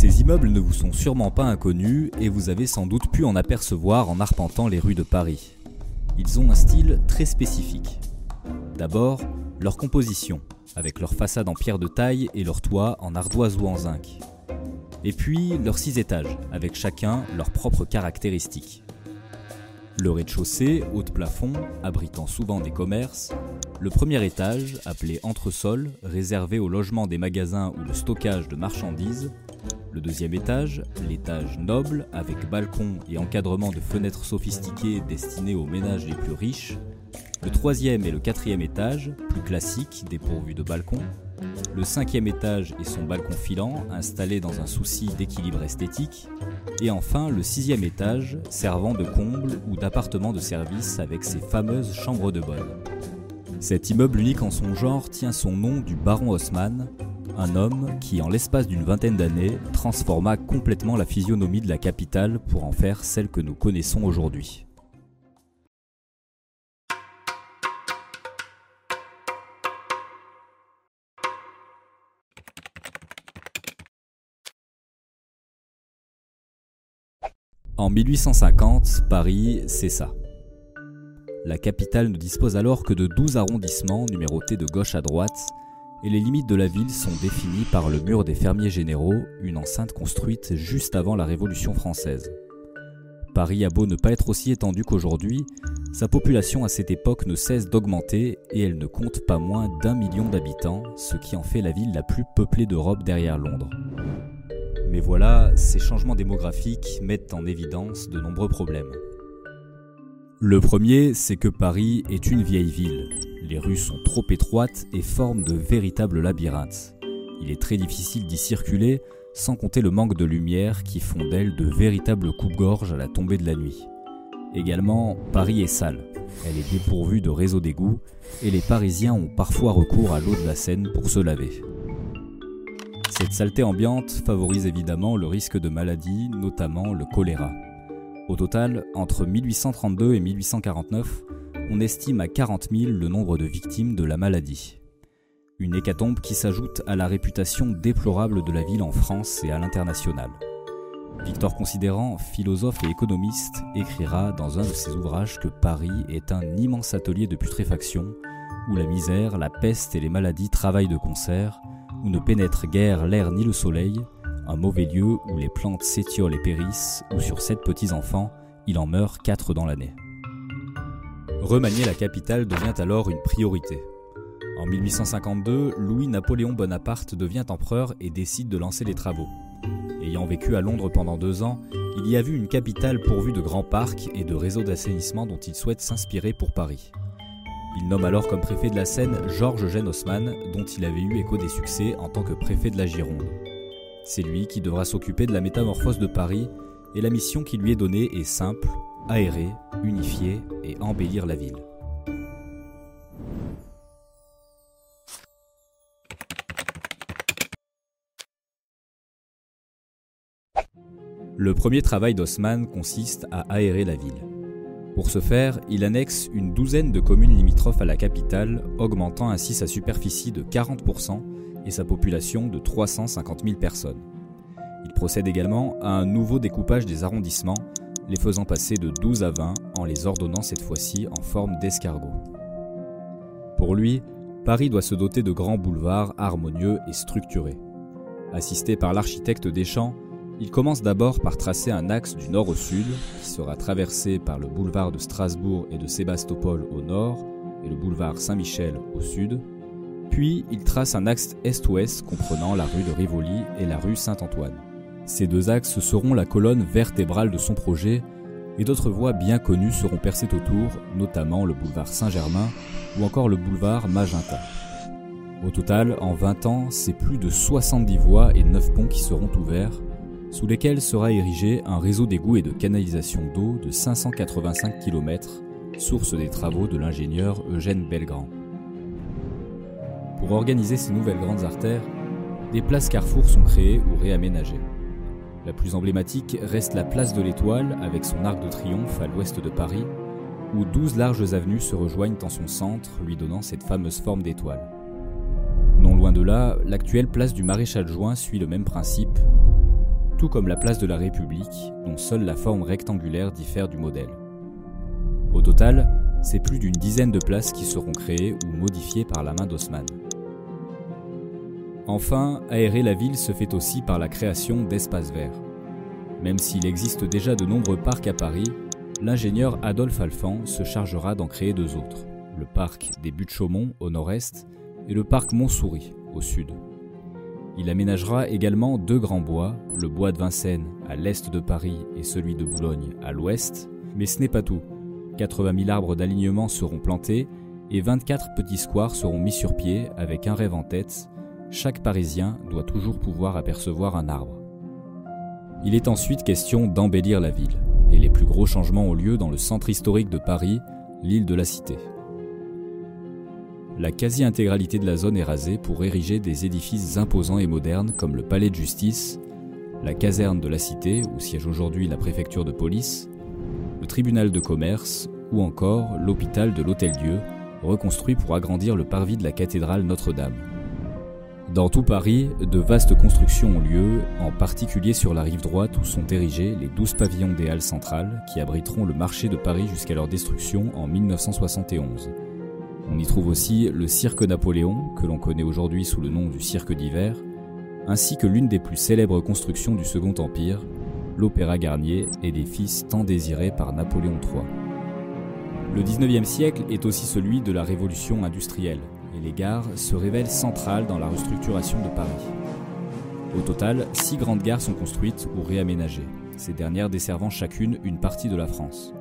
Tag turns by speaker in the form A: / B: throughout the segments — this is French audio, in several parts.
A: Ces immeubles ne vous sont sûrement pas inconnus et vous avez sans doute pu en apercevoir en arpentant les rues de Paris. Ils ont un style très spécifique. D'abord, leur composition, avec leur façade en pierre de taille et leur toit en ardoise ou en zinc. Et puis leurs six étages, avec chacun leurs propres caractéristiques. Le rez-de-chaussée, haut de plafond, abritant souvent des commerces. Le premier étage, appelé entresol, réservé au logement des magasins ou le stockage de marchandises. Le deuxième étage, l'étage noble, avec balcon et encadrement de fenêtres sophistiquées destinées aux ménages les plus riches. Le troisième et le quatrième étage, plus classiques, dépourvus de balcon. Le cinquième étage et son balcon filant, installé dans un souci d'équilibre esthétique. Et enfin le sixième étage, servant de comble ou d'appartement de service avec ses fameuses chambres de bonne. Cet immeuble unique en son genre tient son nom du baron Haussmann, un homme qui, en l'espace d'une vingtaine d'années, transforma complètement la physionomie de la capitale pour en faire celle que nous connaissons aujourd'hui. En 1850, Paris, c'est ça. La capitale ne dispose alors que de 12 arrondissements numérotés de gauche à droite, et les limites de la ville sont définies par le mur des fermiers généraux, une enceinte construite juste avant la Révolution française. Paris a beau ne pas être aussi étendu qu'aujourd'hui, sa population à cette époque ne cesse d'augmenter et elle ne compte pas moins d'un million d'habitants, ce qui en fait la ville la plus peuplée d'Europe derrière Londres. Mais voilà, ces changements démographiques mettent en évidence de nombreux problèmes. Le premier, c'est que Paris est une vieille ville. Les rues sont trop étroites et forment de véritables labyrinthes. Il est très difficile d'y circuler, sans compter le manque de lumière qui font d'elle de véritables coups-gorge à la tombée de la nuit. Également, Paris est sale. Elle est dépourvue de réseau d'égout et les Parisiens ont parfois recours à l'eau de la Seine pour se laver. Cette saleté ambiante favorise évidemment le risque de maladie, notamment le choléra. Au total, entre 1832 et 1849, on estime à 40 000 le nombre de victimes de la maladie. Une hécatombe qui s'ajoute à la réputation déplorable de la ville en France et à l'international. Victor Considérant, philosophe et économiste, écrira dans un de ses ouvrages que Paris est un immense atelier de putréfaction où la misère, la peste et les maladies travaillent de concert, où ne pénètre guère l'air ni le soleil, un mauvais lieu où les plantes s'étiolent et périssent, où sur sept petits-enfants, il en meurt quatre dans l'année. Remanier la capitale devient alors une priorité. En 1852, Louis-Napoléon Bonaparte devient empereur et décide de lancer les travaux. Ayant vécu à Londres pendant deux ans, il y a vu une capitale pourvue de grands parcs et de réseaux d'assainissement dont il souhaite s'inspirer pour Paris. Il nomme alors comme préfet de la Seine Georges Eugène Haussmann, dont il avait eu écho des succès en tant que préfet de la Gironde. C'est lui qui devra s'occuper de la métamorphose de Paris, et la mission qui lui est donnée est simple, aérer, unifier et embellir la ville. Le premier travail d'Haussmann consiste à aérer la ville. Pour ce faire, il annexe une douzaine de communes limitrophes à la capitale, augmentant ainsi sa superficie de 40% et sa population de 350 000 personnes. Il procède également à un nouveau découpage des arrondissements, les faisant passer de 12 à 20 en les ordonnant cette fois-ci en forme d'escargot. Pour lui, Paris doit se doter de grands boulevards harmonieux et structurés. Assisté par l'architecte Deschamps, il commence d'abord par tracer un axe du nord au sud, qui sera traversé par le boulevard de Strasbourg et de Sébastopol au nord, et le boulevard Saint-Michel au sud. Puis il trace un axe est-ouest comprenant la rue de Rivoli et la rue Saint-Antoine. Ces deux axes seront la colonne vertébrale de son projet, et d'autres voies bien connues seront percées autour, notamment le boulevard Saint-Germain ou encore le boulevard Magenta. Au total, en 20 ans, c'est plus de 70 voies et 9 ponts qui seront ouverts, sous lesquels sera érigé un réseau d'égouts et de canalisation d'eau de 585 km, source des travaux de l'ingénieur Eugène Belgrand. Pour organiser ces nouvelles grandes artères, des places carrefour sont créées ou réaménagées. La plus emblématique reste la place de l'Étoile avec son arc de triomphe à l'ouest de Paris, où 12 larges avenues se rejoignent en son centre, lui donnant cette fameuse forme d'étoile. Non loin de là, l'actuelle place du Maréchal Juin suit le même principe, tout comme la place de la République, dont seule la forme rectangulaire diffère du modèle. Au total, c'est plus d'une dizaine de places qui seront créées ou modifiées par la main d'Haussmann. Enfin, aérer la ville se fait aussi par la création d'espaces verts. Même s'il existe déjà de nombreux parcs à Paris, l'ingénieur Adolphe Alphand se chargera d'en créer deux autres, le parc des Buttes-Chaumont au nord-est et le parc Montsouris au sud. Il aménagera également deux grands bois, le bois de Vincennes à l'est de Paris et celui de Boulogne à l'ouest, mais ce n'est pas tout. 80 000 arbres d'alignement seront plantés et 24 petits squares seront mis sur pied avec un rêve en tête, chaque Parisien doit toujours pouvoir apercevoir un arbre. Il est ensuite question d'embellir la ville, et les plus gros changements ont lieu dans le centre historique de Paris, l'île de la Cité. La quasi-intégralité de la zone est rasée pour ériger des édifices imposants et modernes comme le palais de justice, la caserne de la Cité, où siège aujourd'hui la préfecture de police, le tribunal de commerce ou encore l'hôpital de l'Hôtel-Dieu, reconstruit pour agrandir le parvis de la cathédrale Notre-Dame. Dans tout Paris, de vastes constructions ont lieu, en particulier sur la rive droite où sont érigés les 12 pavillons des Halles centrales qui abriteront le marché de Paris jusqu'à leur destruction en 1971. On y trouve aussi le cirque Napoléon, que l'on connaît aujourd'hui sous le nom du cirque d'hiver, ainsi que l'une des plus célèbres constructions du Second Empire, l'Opéra Garnier et des fils tant désirés par Napoléon III. Le 19e siècle est aussi celui de la révolution industrielle, et les gares se révèlent centrales dans la restructuration de Paris. Au total, six grandes gares sont construites ou réaménagées, ces dernières desservant chacune une partie de la France.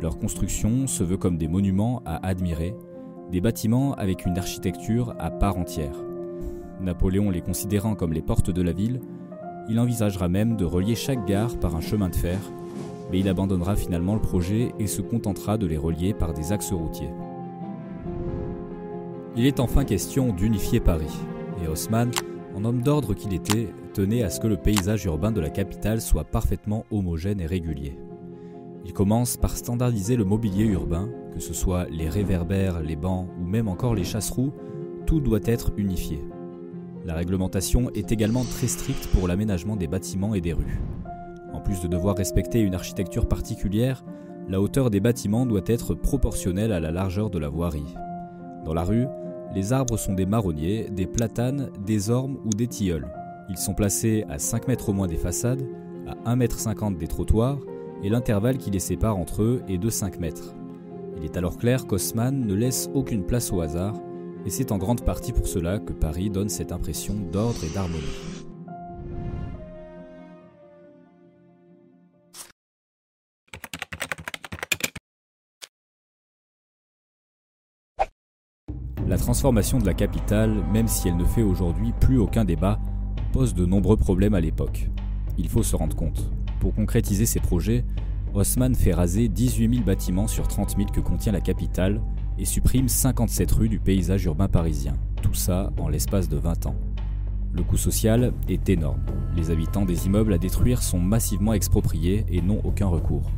A: Leur construction se veut comme des monuments à admirer, des bâtiments avec une architecture à part entière. Napoléon les considérant comme les portes de la ville, il envisagera même de relier chaque gare par un chemin de fer, mais il abandonnera finalement le projet et se contentera de les relier par des axes routiers. Il est enfin question d'unifier Paris, et Haussmann, en homme d'ordre qu'il était, tenait à ce que le paysage urbain de la capitale soit parfaitement homogène et régulier. Il commence par standardiser le mobilier urbain, que ce soit les réverbères, les bancs ou même encore les chasse-roues, tout doit être unifié. La réglementation est également très stricte pour l'aménagement des bâtiments et des rues. En plus de devoir respecter une architecture particulière, la hauteur des bâtiments doit être proportionnelle à la largeur de la voirie. Dans la rue, les arbres sont des marronniers, des platanes, des ormes ou des tilleuls. Ils sont placés à 5 mètres au moins des façades, à 1,50 m des trottoirs, et l'intervalle qui les sépare entre eux est de 5 mètres. Il est alors clair qu'Haussmann ne laisse aucune place au hasard, et c'est en grande partie pour cela que Paris donne cette impression d'ordre et d'harmonie. Transformation de la capitale, même si elle ne fait aujourd'hui plus aucun débat, pose de nombreux problèmes à l'époque. Il faut se rendre compte. Pour concrétiser ses projets, Haussmann fait raser 18 000 bâtiments sur 30 000 que contient la capitale et supprime 57 rues du paysage urbain parisien. Tout ça en l'espace de 20 ans. Le coût social est énorme. Les habitants des immeubles à détruire sont massivement expropriés et n'ont aucun recours.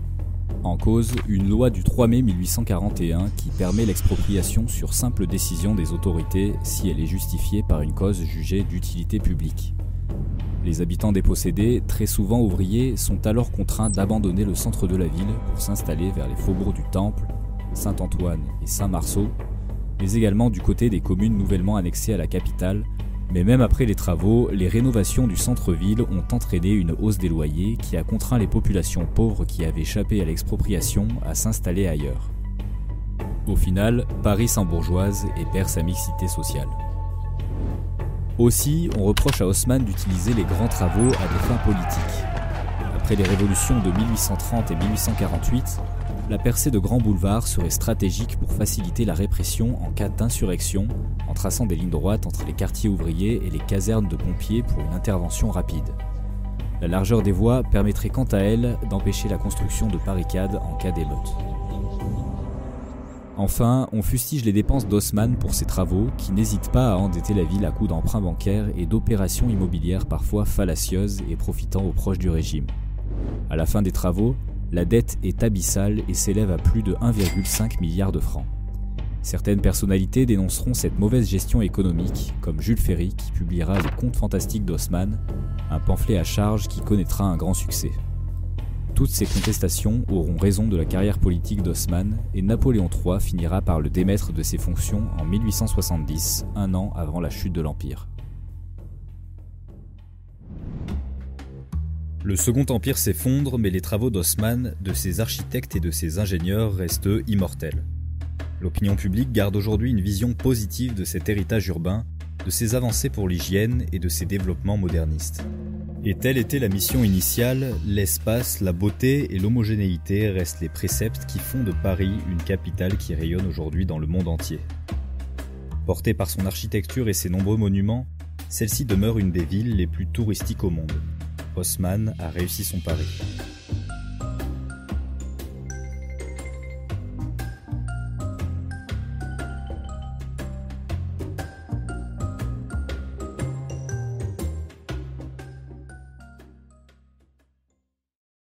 A: En cause, une loi du 3 mai 1841 qui permet l'expropriation sur simple décision des autorités si elle est justifiée par une cause jugée d'utilité publique. Les habitants dépossédés, très souvent ouvriers, sont alors contraints d'abandonner le centre de la ville pour s'installer vers les faubourgs du Temple, Saint-Antoine et Saint-Marceau, mais également du côté des communes nouvellement annexées à la capitale. Mais même après les travaux, les rénovations du centre-ville ont entraîné une hausse des loyers qui a contraint les populations pauvres qui avaient échappé à l'expropriation à s'installer ailleurs. Au final, Paris s'embourgeoise et perd sa mixité sociale. Aussi, on reproche à Haussmann d'utiliser les grands travaux à des fins politiques. Après les révolutions de 1830 et 1848, la percée de grands boulevards serait stratégique pour faciliter la répression en cas d'insurrection, en traçant des lignes droites entre les quartiers ouvriers et les casernes de pompiers pour une intervention rapide. La largeur des voies permettrait quant à elle d'empêcher la construction de barricades en cas d'émeute. Enfin, on fustige les dépenses d'Haussmann pour ses travaux, qui n'hésitent pas à endetter la ville à coups d'emprunts bancaires et d'opérations immobilières parfois fallacieuses et profitant aux proches du régime. À la fin des travaux, la dette est abyssale et s'élève à plus de 1,5 milliard de francs. Certaines personnalités dénonceront cette mauvaise gestion économique, comme Jules Ferry qui publiera Le Conte fantastique d'Haussmann, un pamphlet à charge qui connaîtra un grand succès. Toutes ces contestations auront raison de la carrière politique d'Haussmann et Napoléon III finira par le démettre de ses fonctions en 1870, un an avant la chute de l'Empire. Le Second Empire s'effondre, mais les travaux d'Haussmann, de ses architectes et de ses ingénieurs restent immortels. L'opinion publique garde aujourd'hui une vision positive de cet héritage urbain, de ses avancées pour l'hygiène et de ses développements modernistes. Et telle était la mission initiale, l'espace, la beauté et l'homogénéité restent les préceptes qui font de Paris une capitale qui rayonne aujourd'hui dans le monde entier. Portée par son architecture et ses nombreux monuments, celle-ci demeure une des villes les plus touristiques au monde. Haussmann a réussi son pari.